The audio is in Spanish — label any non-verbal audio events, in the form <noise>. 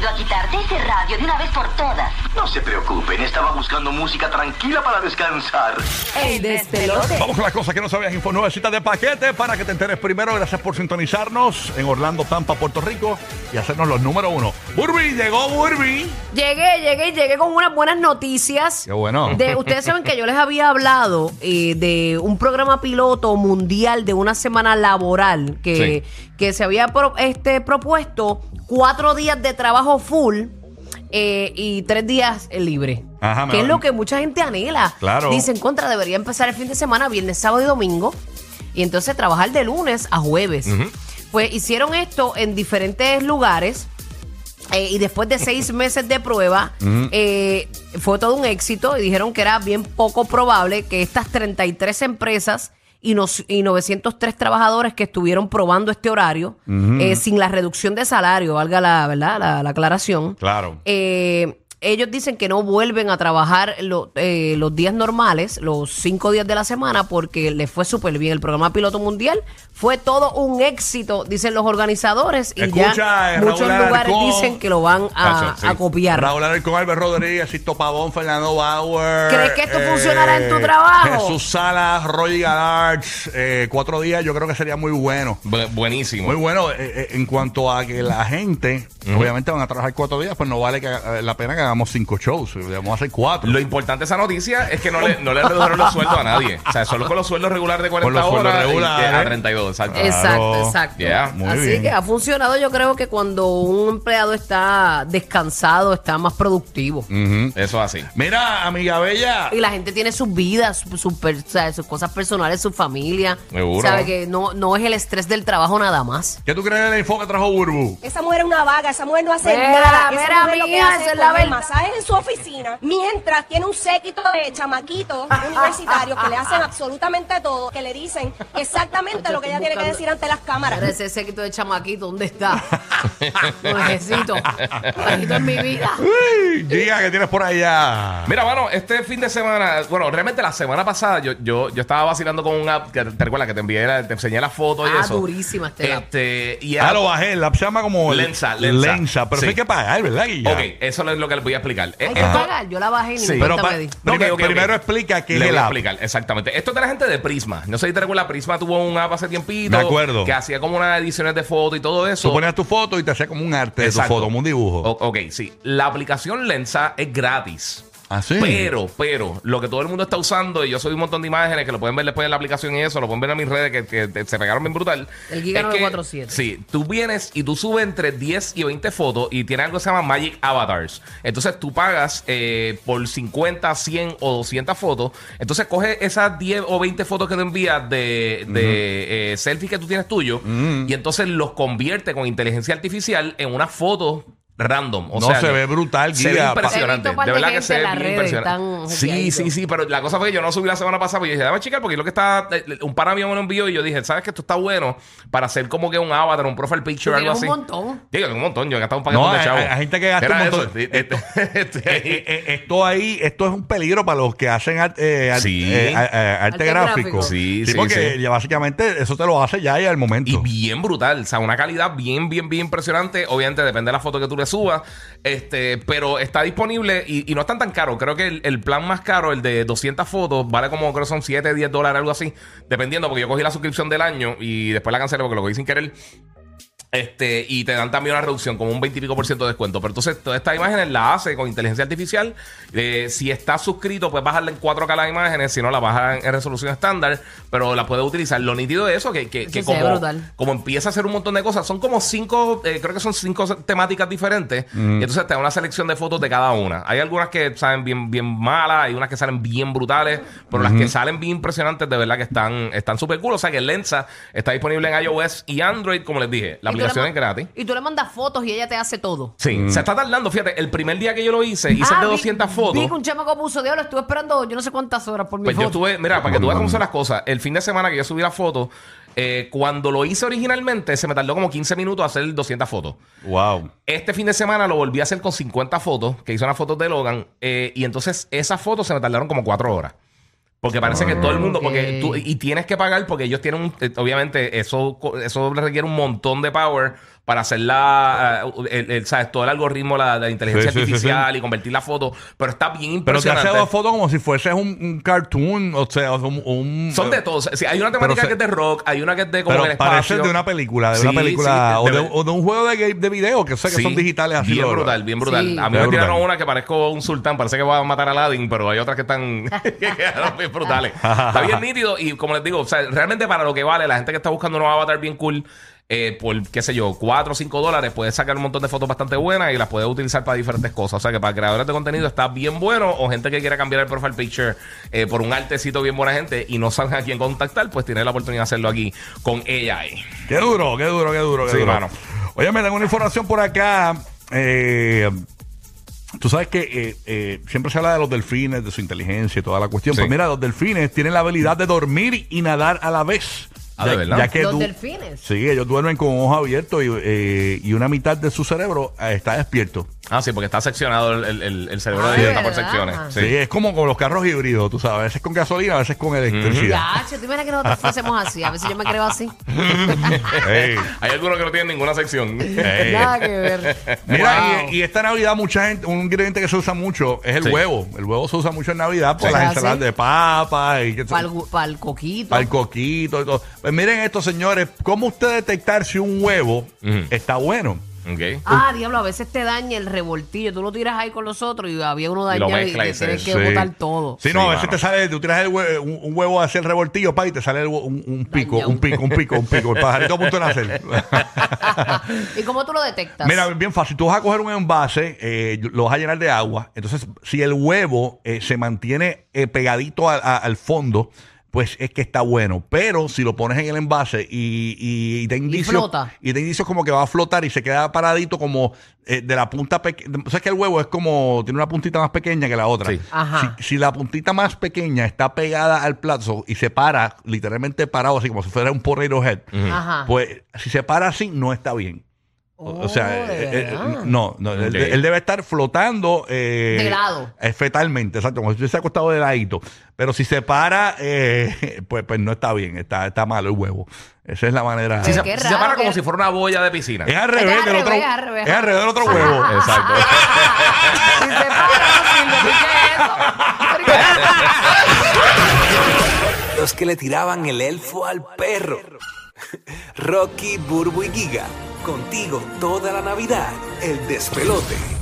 venido a quitarte ese radio de una vez por todas. No se preocupen, estaba buscando música tranquila para descansar. El despelote. Vamos con las cosas que no sabías. Info nuevecita de paquete para que te enteres primero. Gracias por sintonizarnos en Orlando, Tampa, Puerto Rico y hacernos los número uno. Burby, llegó Burby. Llegué, llegué, y llegué con unas buenas noticias. Qué bueno. De, ustedes saben que yo les había hablado eh, de un programa piloto mundial de una semana laboral que, que se había pro- este, propuesto cuatro días de trabajo full eh, y tres días eh, libre. Ajá, me que es lo que mucha gente anhela. Claro. Dicen contra, debería empezar el fin de semana, viernes, sábado y domingo. Y entonces trabajar de lunes a jueves. Pues hicieron esto en diferentes lugares. Eh, y después de seis <laughs> meses de prueba, eh, fue todo un éxito y dijeron que era bien poco probable que estas 33 empresas y, nos- y 903 trabajadores que estuvieron probando este horario, eh, sin la reducción de salario, valga la, ¿verdad? la, la aclaración, Claro. eh, ellos dicen que no vuelven a trabajar lo- eh, los días normales, los cinco días de la semana, porque les fue súper bien. El programa piloto mundial fue todo un éxito, dicen los organizadores, y Escucha, ya eh, muchos Raúl lugares Alarcón. dicen que lo van a, Cacho, sí. a copiar. Raúl Alarcón, Albert Rodríguez, Sisto Pavón, Fernando Bauer. ¿Crees que esto funcionará en tu trabajo? Jesús Salas, Roy Galarch. eh, cuatro días yo creo que sería muy bueno. Bu- buenísimo. Muy bueno eh, eh, en cuanto a que la gente, obviamente van a trabajar cuatro días, pues no vale que, eh, la pena que hagamos cinco shows, debemos hacer cuatro. Lo importante de esa noticia es que no le, no le redujeron los sueldos a nadie. O sea, solo con los sueldos regulares de 40 Con los horas regulares. a 32. Exacto. Claro. Exacto, exacto. Yeah, muy Así bien. que ha funcionado, yo creo que cuando un empleado está descansado, está más productivo. Ujú. Eso es así. Mira, amiga bella. Y la gente tiene sus vidas, su- su per- o sea, sus cosas personales, su familia. Seguro. Sabe que no, no es el estrés del trabajo nada más. ¿Qué tú crees del info que trajo Burbu? Esa mujer es una vaga, esa mujer no hace Mira, nada. Esa mira, que mía, hace esa es la verdad. Masajes en su oficina, mientras tiene un séquito de chamaquitos <laughs> universitarios que le hacen absolutamente todo, que le dicen exactamente lo que ella tiene que decir ante las cámaras. Ahora ese séquito de chamaquito, ¿dónde está? <laughs> Lo necesito en mi vida. Uy, Giga, ¿qué tienes por allá? Mira, bueno, este fin de semana, bueno, realmente la semana pasada yo, yo, yo estaba vacilando con un app que te recuerdas que te envié, la- te enseñé la foto y Ah, eso. durísima este app. Este, y Ah, lo bajé. El app se llama como Lensa, Lensa. Pero eso Sí. hay que pagar, ¿verdad, Guilla? Ok, eso es lo que les voy a explicar. Eh, Hay que esto- pagar. Yo la bajé y ni Sí. mi Pero cuenta pa- me di. no, Ok, que ok, ok. primero explica qué Le es el voy a app. explicar, exactamente. Esto es de la gente de Prisma. No sé si te recuerdas, Prisma tuvo un app hace tiempito. Me acuerdo. Que hacía como unas ediciones de fotos y todo eso. Tú ponías tu foto y te hacía como un arte de tu Exacto. foto, como un dibujo. O- ok, sí. La aplicación Lensa es gratis. ¿Ah, sí? Pero, pero, lo que todo el mundo está usando, y yo soy un montón de imágenes que lo pueden ver después en la aplicación y eso, lo pueden ver en mis redes que, se pegaron bien brutal. El Giga Es que, 947. Sí, tú vienes y tú subes entre 10 y 20 fotos y tiene algo que se llama Magic Avatars. Entonces tú pagas eh, por 50, 100 o 200 fotos. Entonces coge esas 10 o 20 fotos que te envías de, de eh, selfies que tú tienes tuyo y entonces los convierte con inteligencia artificial en una foto random. O No, sea, se ve brutal, Se ve impresionante. De verdad que se ve bien impresionante. Sí, sí, sí, pero la cosa fue que yo no subí la semana pasada porque yo dije, dame chica, porque lo que está, eh, un pana mío me lo envió y yo dije, ¿sabes que esto está bueno para hacer como que un avatar, un profile picture, algo así? un montón. Digo, un montón, yo he gastado un No, paquete de hay- chavos. hay gente que gasta Era un montón. eso, <laughs> este- este- este Eh, eh, eh, esto ahí, esto es un peligro para los que hacen eh, Sí. eh, eh, arte, Arte gráfico. gráfico. Sí, sí, porque sí. ya básicamente eso te lo hace ya y al momento. Y bien brutal, o sea, una calidad bien, bien, bien impresionante. Obviamente depende de la foto que tú le subas, este, pero está disponible y, no están tan caro. Creo que el, plan más caro, el de 200 fotos, vale como creo son 7, 10 dólares, algo así, dependiendo, porque yo cogí la suscripción del año y después la cancelé porque lo cogí sin querer. Este, y te dan también una reducción, como un 20 y pico por ciento de descuento. Pero entonces, todas estas imágenes las hace con inteligencia artificial. Eh, si estás suscrito, pues bajarla en 4K las imágenes. Si no, la bajas en, en resolución estándar. Pero la puedes utilizar. Lo nítido de eso, que, que, Eso como, como empieza a hacer un montón de cosas, son como cinco, eh, creo que son cinco temáticas diferentes. Y entonces te da una selección de fotos de cada una. Hay algunas que salen bien, bien malas, hay unas que salen bien brutales, pero las que salen bien impresionantes, de verdad que están están súper cool. O sea que Lensa está disponible en iOS y Android, como les dije. La aplicación ma- es gratis. Y tú le mandas fotos y ella te hace todo. Sí, se está tardando. Fíjate, el primer día que yo lo hice, hice Ah, de vi- 200 fotos. Vi que un chamaco puso de oro, estuve esperando yo no sé cuántas horas por mi Pues yo foto. estuve, mira, para que tú veas cómo son las cosas, el fin de semana que yo subí la foto, eh, cuando lo hice originalmente, se me tardó como 15 minutos hacer 200 fotos. Wow. Este fin de semana lo volví a hacer con 50 fotos, que hice unas fotos de Logan, eh, y entonces esas fotos se me tardaron como 4 horas. Porque parece que todo el mundo, porque tú, y tienes que pagar porque ellos tienen un, eh, obviamente eso, eso requiere un montón de power para hacer la, eh, el, el- ¿sabes? todo el algoritmo, la, la inteligencia Sí, sí, sí, artificial y convertir la foto. Pero está bien Pero te impresionante. hace dos fotos como si fuese un, un cartoon, o sea, un... un- Son de todos. Sí, hay una temática se- que es de rock, hay una que es de como Pero el parece espacio. de una película, de Sí, una película, sí, o, de, de- o de un juego de, game- de video, que sé que Sí, son digitales así. Bien brutal, bien brutal. Sí. A mí Bien me tiraron una que parezco un sultán, parece que va a matar a Aladdin, pero hay otras que están <laughs> que quedaron bien brutales. Está bien nítido y como les digo, o sea, realmente para lo que vale, la gente que está buscando un avatar bien cool, eh, por qué sé yo, 4 o 5 dólares, puedes sacar un montón de fotos bastante buenas y las puedes utilizar para diferentes cosas. O sea que para creadores de contenido está bien bueno o gente que quiera cambiar el profile picture eh, por un artecito bien buena gente y no saben a quién contactar, pues tiene la oportunidad de hacerlo aquí con AI. Qué duro, qué duro, qué duro, qué Sí, duro. mano. Oye, me dan una información por acá. eh, Tú sabes que eh, eh, siempre se habla de los delfines, de su inteligencia y toda la cuestión. Sí. Pues mira, los delfines tienen la habilidad de dormir y nadar a la vez. Ah, ¿de verdad? que Los du- delfines. Sí, ellos duermen con ojos abiertos y, eh, y una mitad de su cerebro eh, está despierto. Ah, sí, porque está seccionado el, el- el- cerebro Ah, de está por ¿verdad? secciones. Sí. Sí. es como con los carros híbridos, tú sabes. A veces con gasolina, a veces con electricidad. Ya, che, tú imaginas que nosotros <laughs> fuésemos así. A veces yo me creo así. Ey, <laughs> Hay algunos que no tienen ninguna sección. ey. Nada que ver. Mira, Wow. y, y esta Navidad mucha gente, un ingrediente que se usa mucho es el Sí. huevo. El huevo se usa mucho en Navidad por Sí. las Ah, ensaladas ¿sí? de papa y que Para el, pa' el coquito. coquito y todo. Pues miren esto, señores, ¿cómo usted detectar si un huevo Ujú. está bueno? Ah, diablo, a veces te daña el revoltillo. Tú lo tiras ahí con los otros y había uno dañado y, te tienes que Sí. botar todo. Sí, no, Sí, a veces te sale, tú tiras el hue- un, un huevo hacia el revoltillo, pa, y te sale el hue- un, un pico, Dañado. un pico, un pico, un pico. El pajarito a punto de nacer. <laughs> ¿Y cómo tú lo detectas? Mira, bien fácil. Tú vas a coger un envase, eh, lo vas a llenar de agua. Entonces, si el huevo eh, se mantiene eh, pegadito a- a- al fondo, pues es que está bueno. Pero si lo pones en el envase y, y, y te indicios, flota. y te indicios como que va a flotar y se queda paradito como eh, de la punta pequeña. O sea, que el huevo es como, tiene una puntita más pequeña que la otra. Sí. Ajá. Si, si la puntita más pequeña está pegada al plato y se para, literalmente parado, así como si fuera un potato head, Ajá. pues si se para así, no está bien. O, o sea, Oh, ¿de eh, eh, no, no él, debe estar flotando. Eh, De lado. eh, fetalmente, exacto, como si estuviese acostado de ladito. Pero si se para, eh, <laughs> pues, pues no está bien, está, está malo el huevo. Esa es la manera. Si se, si se para como si fuera una boya de piscina. Es al revés del otro. Es al revés del otro huevo. <laughs> Exacto. Si se para. Los que le tiraban el elfo al perro. <laughs> Rocky, Burbu y Giga. Contigo toda la Navidad. El despelote.